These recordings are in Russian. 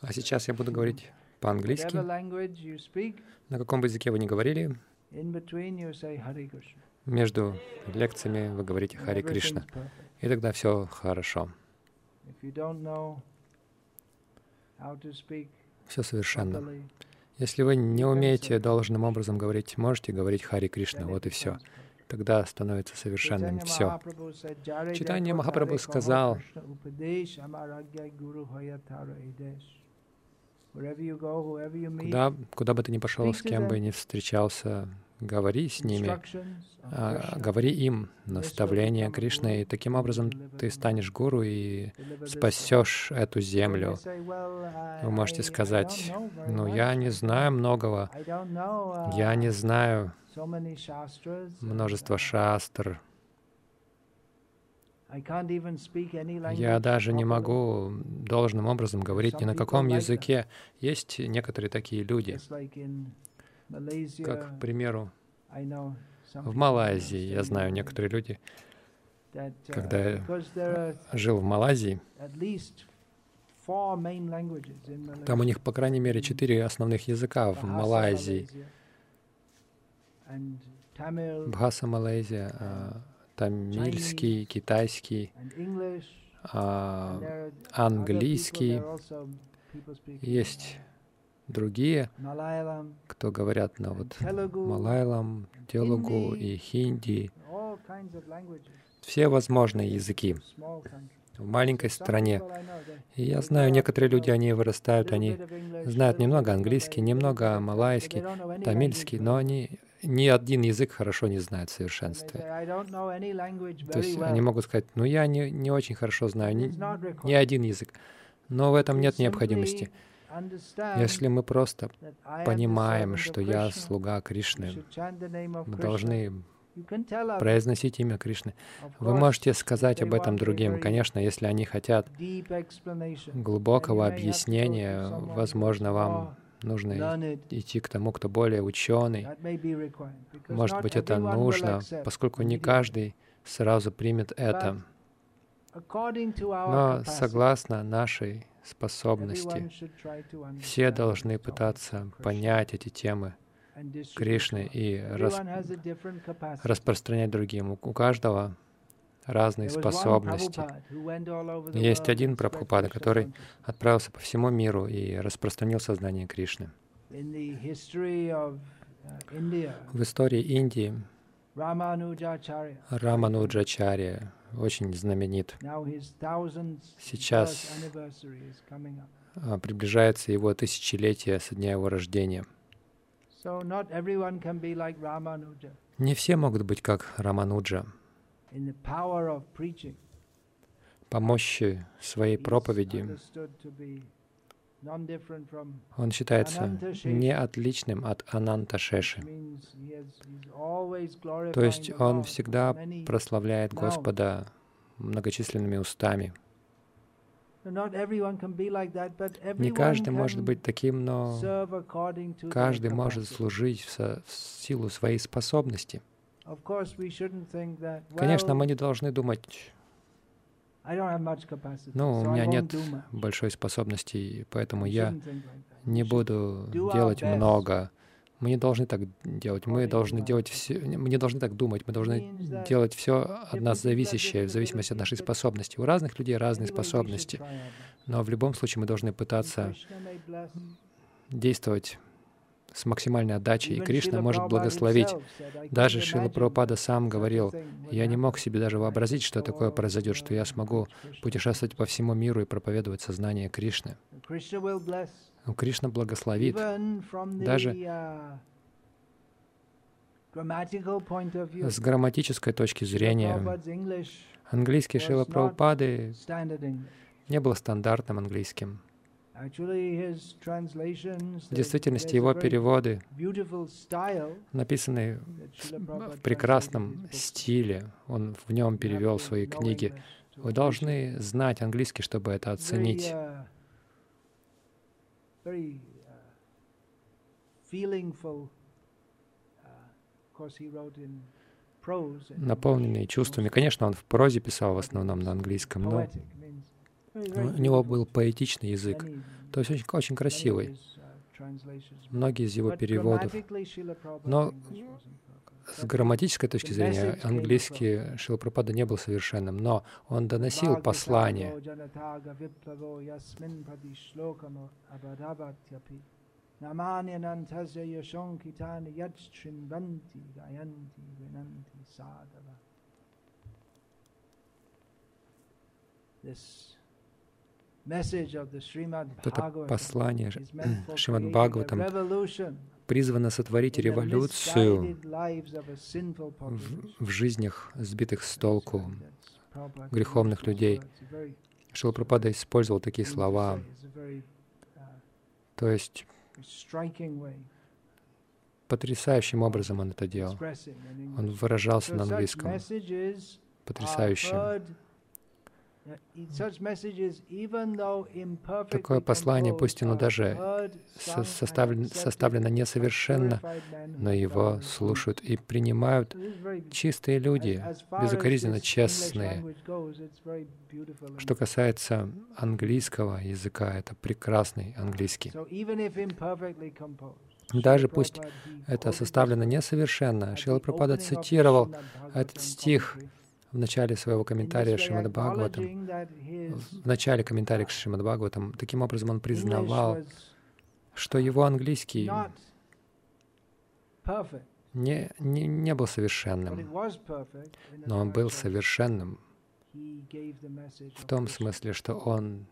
А сейчас я буду говорить по-английски. На каком бы языке вы ни говорили, между лекциями вы говорите Хари Кришна. И тогда все хорошо. Все совершенно. Если вы не умеете должным образом говорить, можете говорить Хари Кришна, вот и все. Тогда становится совершенным. Все. Читание Махапрабху сказал, Куда, куда бы ты ни пошел, с кем бы ни встречался, говори с ними, а, говори им наставления Кришны, и таким образом ты станешь гуру и спасешь эту землю. Вы можете сказать, ну я не знаю многого, я не знаю множество шастр, я даже не могу должным образом говорить ни на каком языке. Есть некоторые такие люди, как, к примеру, в Малайзии. Я знаю некоторые люди, uh, когда я жил в Малайзии, там у них, по крайней мере, четыре основных языка в Малайзии. Бхаса Малайзия, а, тамильский, китайский, а, английский. Есть другие, кто говорят на вот малайлам, телугу и хинди, все возможные языки в маленькой стране. И я знаю, некоторые люди, они вырастают, они знают немного английский, немного малайский, тамильский, но они ни один язык хорошо не знают в совершенстве. То есть они могут сказать, ну я не, не очень хорошо знаю ни, ни один язык, но в этом нет необходимости. Если мы просто понимаем, что я слуга Кришны, мы должны произносить имя Кришны. Вы можете сказать об этом другим. Конечно, если они хотят глубокого объяснения, возможно, вам нужно идти к тому, кто более ученый. Может быть, это нужно, поскольку не каждый сразу примет это. Но согласно нашей способности, все должны пытаться понять эти темы Кришны и рас... распространять другим. У каждого разные способности. Есть один Прабхупада, который отправился по всему миру и распространил сознание Кришны. Uh, В истории Индии Рамануджачарья очень знаменит. Сейчас а, приближается его тысячелетие со дня его рождения. Не все могут быть как Рамануджа по мощи своей проповеди он считается не отличным от Ананта Шеши. То есть он всегда прославляет Господа многочисленными устами. Не каждый может быть таким, но каждый может служить в силу своей способности. Конечно, мы не должны думать, ну, у меня нет большой способности, поэтому я не буду делать много. Мы не должны так делать. Мы должны делать все. Мы не должны так думать. Мы должны делать все от нас зависящее, в зависимости от нашей способности. У разных людей разные способности. Но в любом случае мы должны пытаться действовать с максимальной отдачей, и Кришна может благословить. Даже Шила Прабхупада сам говорил, я не мог себе даже вообразить, что такое произойдет, что я смогу путешествовать по всему миру и проповедовать сознание Кришны. Но Кришна благословит. Даже с грамматической точки зрения, английский Шила Прабхупады не был стандартным английским. В действительности его переводы написаны в прекрасном стиле. Он в нем перевел свои книги. Вы должны знать английский, чтобы это оценить. Наполненный чувствами. Конечно, он в прозе писал в основном на английском, но У него был поэтичный язык, то есть очень, очень красивый. Многие из его переводов. Но с грамматической точки зрения английский Шилапрапада не был совершенным, но он доносил послание. Это послание Шримад Бхагаватам призвано сотворить революцию в, в жизнях сбитых с толку греховных людей. Шилапрапада использовал такие слова, то есть потрясающим образом он это делал. Он выражался на английском потрясающе. Такое послание, пусть оно даже составлено, составлено несовершенно, но его слушают и принимают чистые люди, безукоризненно честные. Что касается английского языка, это прекрасный английский. Даже пусть это составлено несовершенно, Шила Прабхупада цитировал этот стих в начале своего комментария Шримад Бхагаватам, в начале комментария к Шримад Бхагаватам, таким образом он признавал, что его английский не, не, не был совершенным, но он был совершенным в том смысле, что он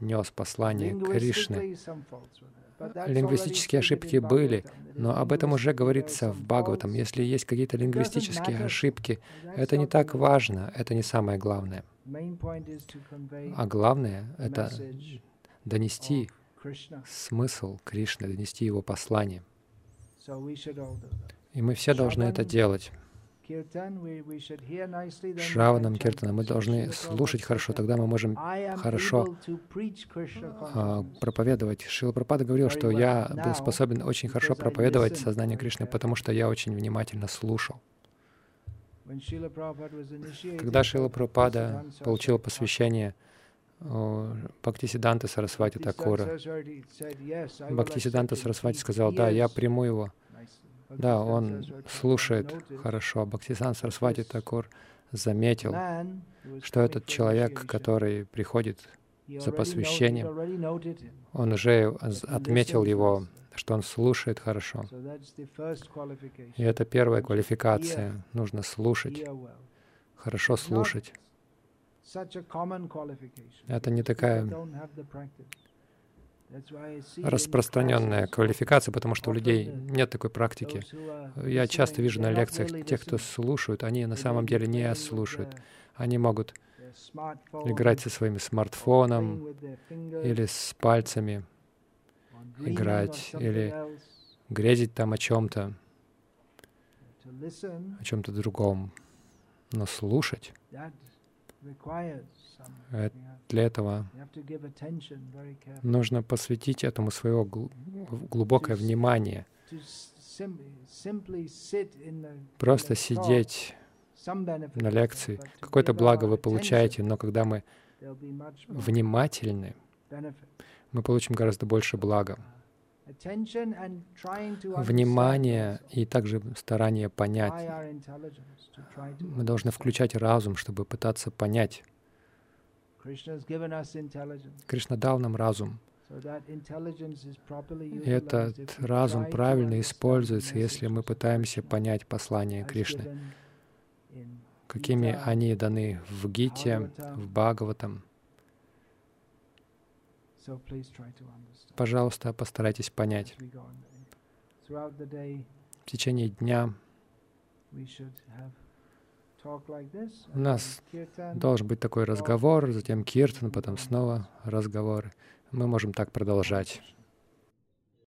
нес послание Кришны. Лингвистические ошибки были, но об этом уже говорится в Бхагаватам. Если есть какие-то лингвистические ошибки, это не так важно, это не самое главное. А главное — это донести смысл Кришны, донести его послание. И мы все должны это делать. Шраванам Киртана мы должны слушать хорошо, тогда мы можем хорошо а, проповедовать. Шила Прабхупада говорил, что я был способен очень хорошо проповедовать сознание Кришны, потому что я очень внимательно слушал. Когда Шила Прабхупада получил посвящение Бхактисиданта Сарасвати Такура, Бхактисиданта Сарасвати сказал, да, я приму его. Да, он слушает хорошо. Бхактисан Сарасвати Такур заметил, что этот человек, который приходит за посвящением, он уже отметил его, что он слушает хорошо. И это первая квалификация. Нужно слушать, хорошо слушать. Это не такая распространенная квалификация, потому что у людей нет такой практики. Я часто вижу на лекциях тех, кто слушают, они на самом деле не слушают. Они могут играть со своим смартфоном или с пальцами играть, или грезить там о чем-то, о чем-то другом. Но слушать для этого нужно посвятить этому свое глубокое внимание. Просто сидеть на лекции. Какое-то благо вы получаете, но когда мы внимательны, мы получим гораздо больше блага. Внимание и также старание понять. Мы должны включать разум, чтобы пытаться понять. Кришна дал нам разум. И этот разум правильно используется, если мы пытаемся понять послание Кришны, какими они даны в Гите, в Бхагаватам. Пожалуйста, постарайтесь понять. В течение дня у нас должен быть такой разговор, затем киртан, потом снова разговор. Мы можем так продолжать.